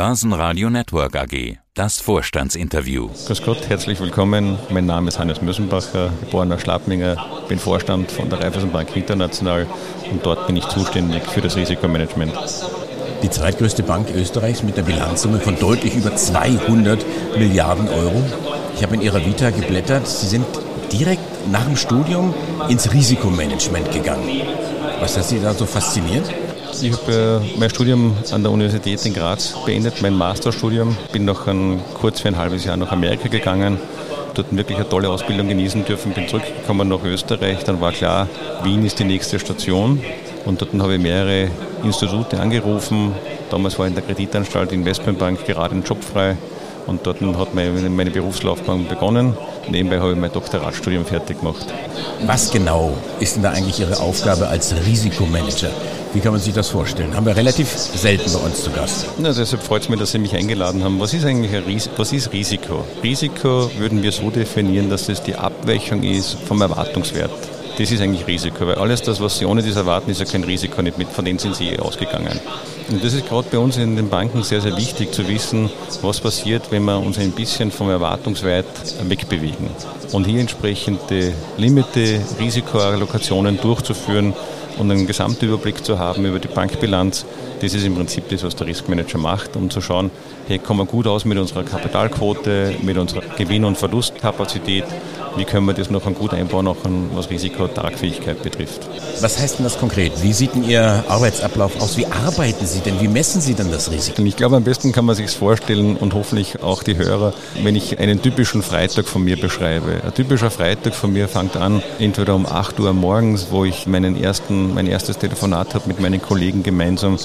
Börsenradio Network AG. Das Vorstandsinterview. Grüß Gott, herzlich willkommen. Mein Name ist Hannes Mösenbacher, geborener Schlappminger, bin Vorstand von der Raiffeisenbank International und dort bin ich zuständig für das Risikomanagement. Die zweitgrößte Bank Österreichs mit einer Bilanzsumme von deutlich über 200 Milliarden Euro. Ich habe in Ihrer Vita geblättert. Sie sind direkt nach dem Studium ins Risikomanagement gegangen. Was hat Sie da so fasziniert? Ich habe äh, mein Studium an der Universität in Graz beendet, mein Masterstudium. Bin noch ein, kurz für ein halbes Jahr nach Amerika gegangen, dort wirklich eine tolle Ausbildung genießen dürfen, bin zurückgekommen nach Österreich. Dann war klar, Wien ist die nächste Station. Und dort habe ich mehrere Institute angerufen. Damals war in der Kreditanstalt Investmentbank gerade ein Job frei. Und dort hat meine, meine Berufslaufbahn begonnen. Nebenbei habe ich mein Doktoratstudium fertig gemacht. Was genau ist denn da eigentlich Ihre Aufgabe als Risikomanager? Wie kann man sich das vorstellen? Haben wir relativ selten bei uns zu Gast. Na, deshalb freut es mich, dass Sie mich eingeladen haben. Was ist eigentlich Ris was ist Risiko? Risiko würden wir so definieren, dass es die Abweichung ist vom Erwartungswert. Das ist eigentlich Risiko, weil alles das, was Sie ohne das erwarten, ist ja kein Risiko, nicht mit, von denen sind Sie eh ausgegangen. Und das ist gerade bei uns in den Banken sehr, sehr wichtig zu wissen, was passiert, wenn wir uns ein bisschen vom Erwartungswert wegbewegen. Und hier entsprechende Limite, Risikoallokationen durchzuführen, und einen Gesamtüberblick zu haben über die Bankbilanz. Das ist im Prinzip das, was der Riskmanager macht, um zu schauen, hey, kommen wir gut aus mit unserer Kapitalquote, mit unserer Gewinn- und Verlustkapazität, wie können wir das noch gut einbauen, auch was Risikotragfähigkeit betrifft. Was heißt denn das konkret? Wie sieht denn Ihr Arbeitsablauf aus? Wie arbeiten Sie denn? Wie messen Sie denn das Risiko? Ich glaube, am besten kann man sich vorstellen und hoffentlich auch die Hörer, wenn ich einen typischen Freitag von mir beschreibe. Ein typischer Freitag von mir fängt an, entweder um 8 Uhr morgens, wo ich meinen ersten, mein erstes Telefonat habe mit meinen Kollegen gemeinsam,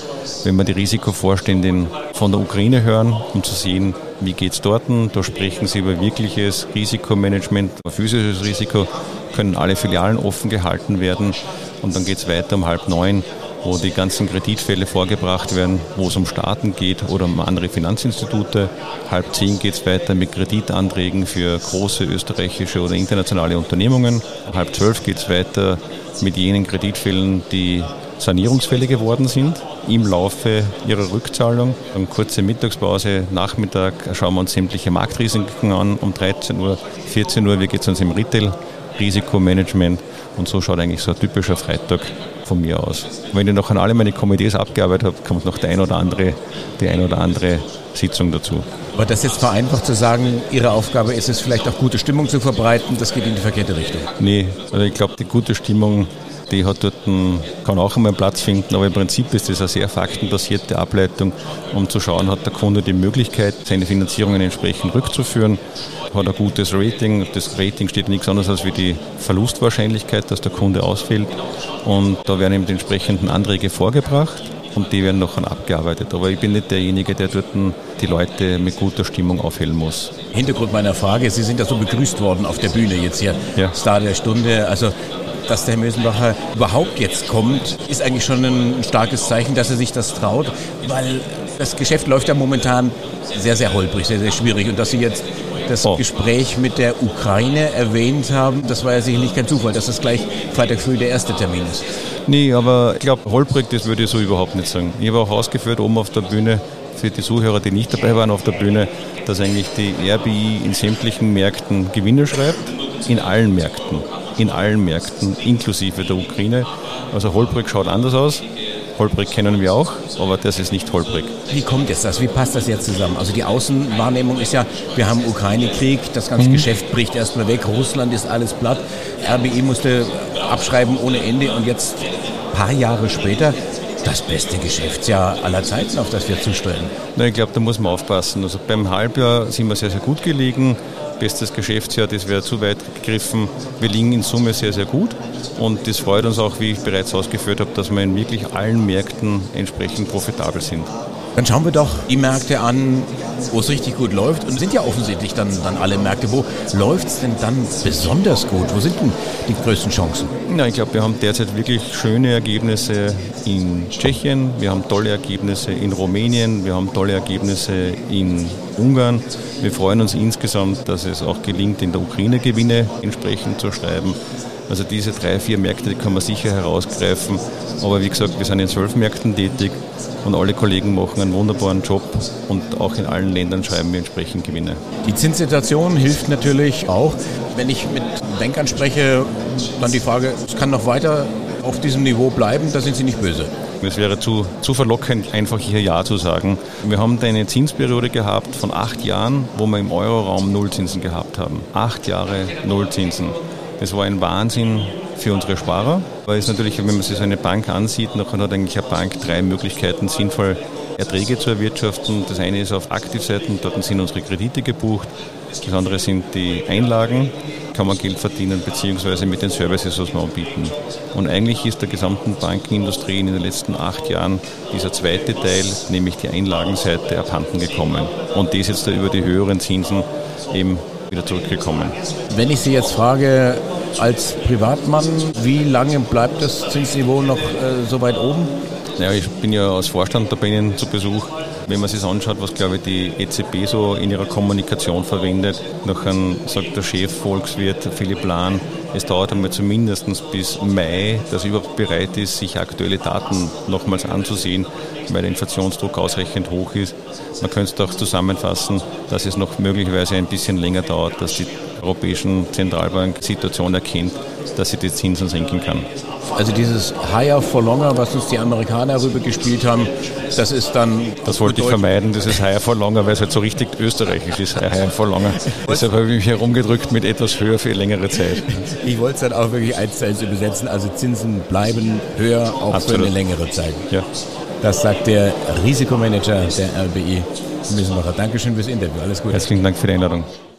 wenn wir die Risikovorständin von der Ukraine hören, um zu sehen, wie geht es dort? Da sprechen Sie über wirkliches Risikomanagement, physisches Risiko, können alle Filialen offen gehalten werden und dann geht es weiter um halb neun, wo die ganzen Kreditfälle vorgebracht werden, wo es um Staaten geht oder um andere Finanzinstitute. Halb zehn geht es weiter mit Kreditanträgen für große österreichische oder internationale Unternehmungen. Halb zwölf geht es weiter mit jenen Kreditfällen, die Sanierungsfälle geworden sind im Laufe ihrer Rückzahlung. Eine kurze Mittagspause, Nachmittag schauen wir uns sämtliche Marktrisiken an. Um 13 Uhr, 14 Uhr, wie geht es uns im Retail? Risikomanagement. Und so schaut eigentlich so ein typischer Freitag von mir aus. Wenn ich noch an alle meine Komitees abgearbeitet habe, kommt noch der ein oder andere, die ein oder andere Sitzung dazu. Aber das jetzt vereinfacht zu sagen, Ihre Aufgabe ist es vielleicht auch gute Stimmung zu verbreiten, das geht in die verkehrte Richtung. Nee, also ich glaube, die gute Stimmung die hat dort einen, kann auch einmal Platz finden, aber im Prinzip ist das eine sehr faktenbasierte Ableitung, um zu schauen, hat der Kunde die Möglichkeit, seine Finanzierungen entsprechend rückzuführen, hat ein gutes Rating. Das Rating steht nichts anderes als wie die Verlustwahrscheinlichkeit, dass der Kunde ausfällt. Und da werden eben die entsprechenden Anträge vorgebracht und die werden nachher abgearbeitet. Aber ich bin nicht derjenige, der dort die Leute mit guter Stimmung aufhellen muss. Hintergrund meiner Frage, Sie sind ja so begrüßt worden auf der Bühne jetzt hier, ja. Star der Stunde. Also dass der Herr Mösenbacher überhaupt jetzt kommt, ist eigentlich schon ein starkes Zeichen, dass er sich das traut, weil das Geschäft läuft ja momentan sehr, sehr holprig, sehr, sehr schwierig. Und dass Sie jetzt das oh. Gespräch mit der Ukraine erwähnt haben, das war ja sicherlich kein Zufall, dass das gleich Freitag früh der erste Termin ist. Nee, aber ich glaube, holprig, das würde ich so überhaupt nicht sagen. Ich habe auch ausgeführt oben auf der Bühne, für die Zuhörer, die nicht dabei waren auf der Bühne, dass eigentlich die RBI in sämtlichen Märkten Gewinne schreibt, in allen Märkten in allen Märkten, inklusive der Ukraine. Also Holbrig schaut anders aus. Holbrig kennen wir auch, aber das ist nicht Holbrig. Wie kommt jetzt das? Wie passt das jetzt zusammen? Also die Außenwahrnehmung ist ja, wir haben Ukraine-Krieg, das ganze mhm. Geschäft bricht erstmal weg, Russland ist alles platt, RBI musste abschreiben ohne Ende und jetzt ein paar Jahre später das beste Geschäftsjahr aller Zeiten, auf das wir zusteuern. Na, ich glaube, da muss man aufpassen. Also beim Halbjahr sind wir sehr, sehr gut gelegen bestes Geschäftsjahr, das wäre zu weit gegriffen. Wir liegen in Summe sehr, sehr gut und das freut uns auch, wie ich bereits ausgeführt habe, dass wir in wirklich allen Märkten entsprechend profitabel sind. Dann schauen wir doch die Märkte an, wo es richtig gut läuft. Und sind ja offensichtlich dann, dann alle Märkte. Wo läuft es denn dann besonders gut? Wo sind denn die größten Chancen? Ja, ich glaube, wir haben derzeit wirklich schöne Ergebnisse in Tschechien. Wir haben tolle Ergebnisse in Rumänien. Wir haben tolle Ergebnisse in Ungarn. Wir freuen uns insgesamt, dass es auch gelingt, in der Ukraine Gewinne entsprechend zu schreiben. Also diese drei, vier Märkte die kann man sicher herausgreifen. Aber wie gesagt, wir sind in zwölf Märkten tätig und alle Kollegen machen einen wunderbaren Job und auch in allen Ländern schreiben wir entsprechend Gewinne. Die Zinssituation hilft natürlich auch. Wenn ich mit Bankern spreche, dann die Frage, es kann noch weiter auf diesem Niveau bleiben, da sind Sie nicht böse. Es wäre zu, zu verlockend, einfach hier Ja zu sagen. Wir haben da eine Zinsperiode gehabt von acht Jahren, wo wir im Euroraum Nullzinsen gehabt haben. Acht Jahre Nullzinsen. Das war ein Wahnsinn für unsere Sparer, weil es natürlich, wenn man sich so eine Bank ansieht, dann hat eigentlich eine Bank drei Möglichkeiten, sinnvoll Erträge zu erwirtschaften. Das eine ist auf Aktivseiten, dort sind unsere Kredite gebucht. Das andere sind die Einlagen, kann man Geld verdienen, beziehungsweise mit den Services, was wir anbieten. Und eigentlich ist der gesamten Bankenindustrie in den letzten acht Jahren dieser zweite Teil, nämlich die Einlagenseite, abhanden gekommen. Und das jetzt da über die höheren Zinsen eben wieder zurückgekommen. Wenn ich Sie jetzt frage, als Privatmann, wie lange bleibt das Zinsniveau noch äh, so weit oben? Ja, ich bin ja als Vorstand da bei Ihnen zu Besuch. Wenn man sich anschaut, was glaube ich die EZB so in ihrer Kommunikation verwendet, nachher sagt der Chef Volkswirt Philipp Lahn, es dauert einmal zumindest bis Mai, dass er überhaupt bereit ist, sich aktuelle Daten nochmals anzusehen, weil der Inflationsdruck ausreichend hoch ist. Man könnte es auch zusammenfassen, dass es noch möglicherweise ein bisschen länger dauert, dass die Europäischen Zentralbank Situation erkennt, dass sie die Zinsen senken kann. Also dieses Higher for Longer, was uns die Amerikaner rübergespielt haben, das ist dann... Das wollte ich vermeiden, dieses Higher for Longer, weil es halt so richtig österreichisch ist, Higher for Longer. Deshalb habe ich mich herumgedrückt mit etwas höher für längere Zeit. Ich wollte es dann auch wirklich eins zu eins übersetzen, also Zinsen bleiben höher, auch Absolut. für eine längere Zeit. Ja. Das sagt der Risikomanager der RBI, Müsenmacher. Dankeschön fürs Interview, alles Gute. Herzlichen Dank für die Einladung.